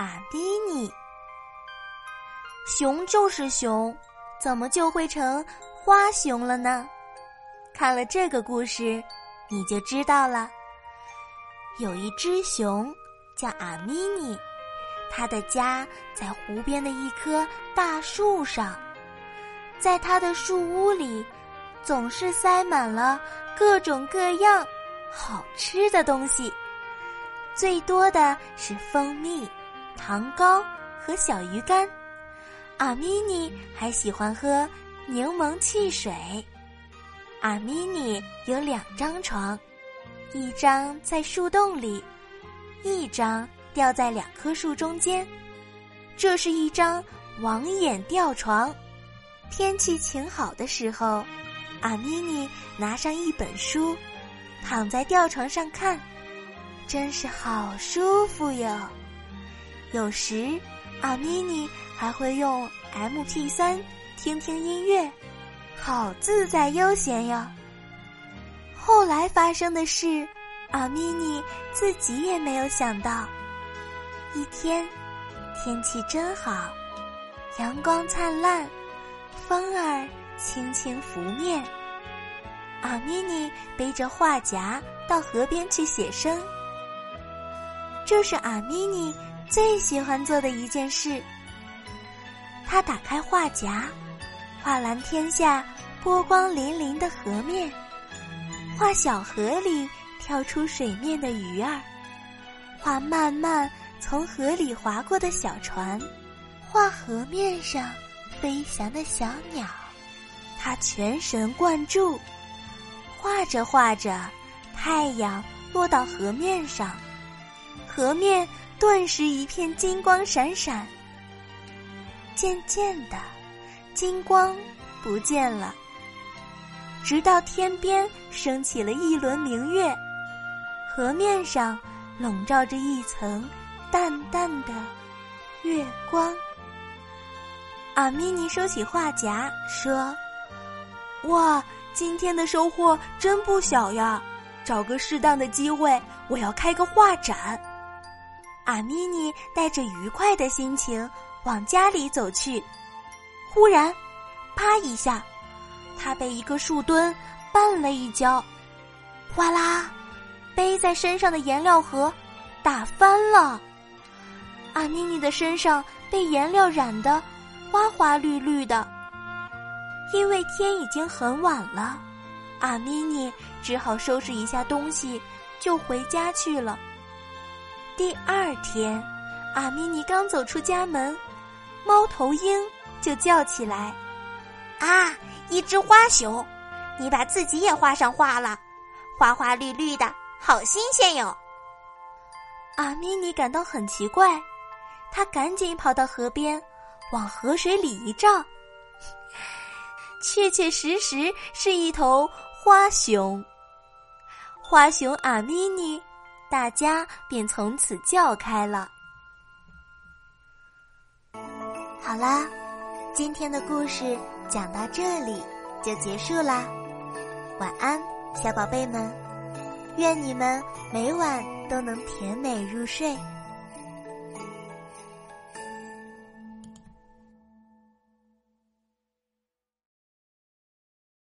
阿迪尼，熊就是熊，怎么就会成花熊了呢？看了这个故事，你就知道了。有一只熊叫阿咪尼，它的家在湖边的一棵大树上，在它的树屋里，总是塞满了各种各样好吃的东西，最多的是蜂蜜。糖糕和小鱼干，阿咪尼还喜欢喝柠檬汽水。阿咪尼有两张床，一张在树洞里，一张吊在两棵树中间。这是一张网眼吊床。天气晴好的时候，阿咪尼拿上一本书，躺在吊床上看，真是好舒服哟。有时，阿咪尼还会用 M P 三听听音乐，好自在悠闲哟。后来发生的事，阿咪尼自己也没有想到。一天，天气真好，阳光灿烂，风儿轻轻拂面。阿咪尼背着画夹到河边去写生，这是阿咪尼。最喜欢做的一件事，他打开画夹，画蓝天下波光粼粼的河面，画小河里跳出水面的鱼儿，画慢慢从河里划过的小船，画河面上飞翔的小鸟。他全神贯注，画着画着，太阳落到河面上，河面。顿时一片金光闪闪。渐渐的，金光不见了，直到天边升起了一轮明月，河面上笼罩着一层淡淡的月光。阿咪尼收起画夹，说：“哇，今天的收获真不小呀！找个适当的机会，我要开个画展。”阿咪尼带着愉快的心情往家里走去，忽然，啪一下，他被一个树墩绊了一跤，哗啦，背在身上的颜料盒打翻了。阿咪妮的身上被颜料染得花花绿绿的。因为天已经很晚了，阿咪妮只好收拾一下东西就回家去了。第二天，阿咪尼刚走出家门，猫头鹰就叫起来：“啊，一只花熊，你把自己也画上画了，花花绿绿的，好新鲜哟！”阿咪尼感到很奇怪，他赶紧跑到河边，往河水里一照，确确实实是一头花熊。花熊阿咪尼。大家便从此叫开了。好啦，今天的故事讲到这里就结束啦。晚安，小宝贝们，愿你们每晚都能甜美入睡。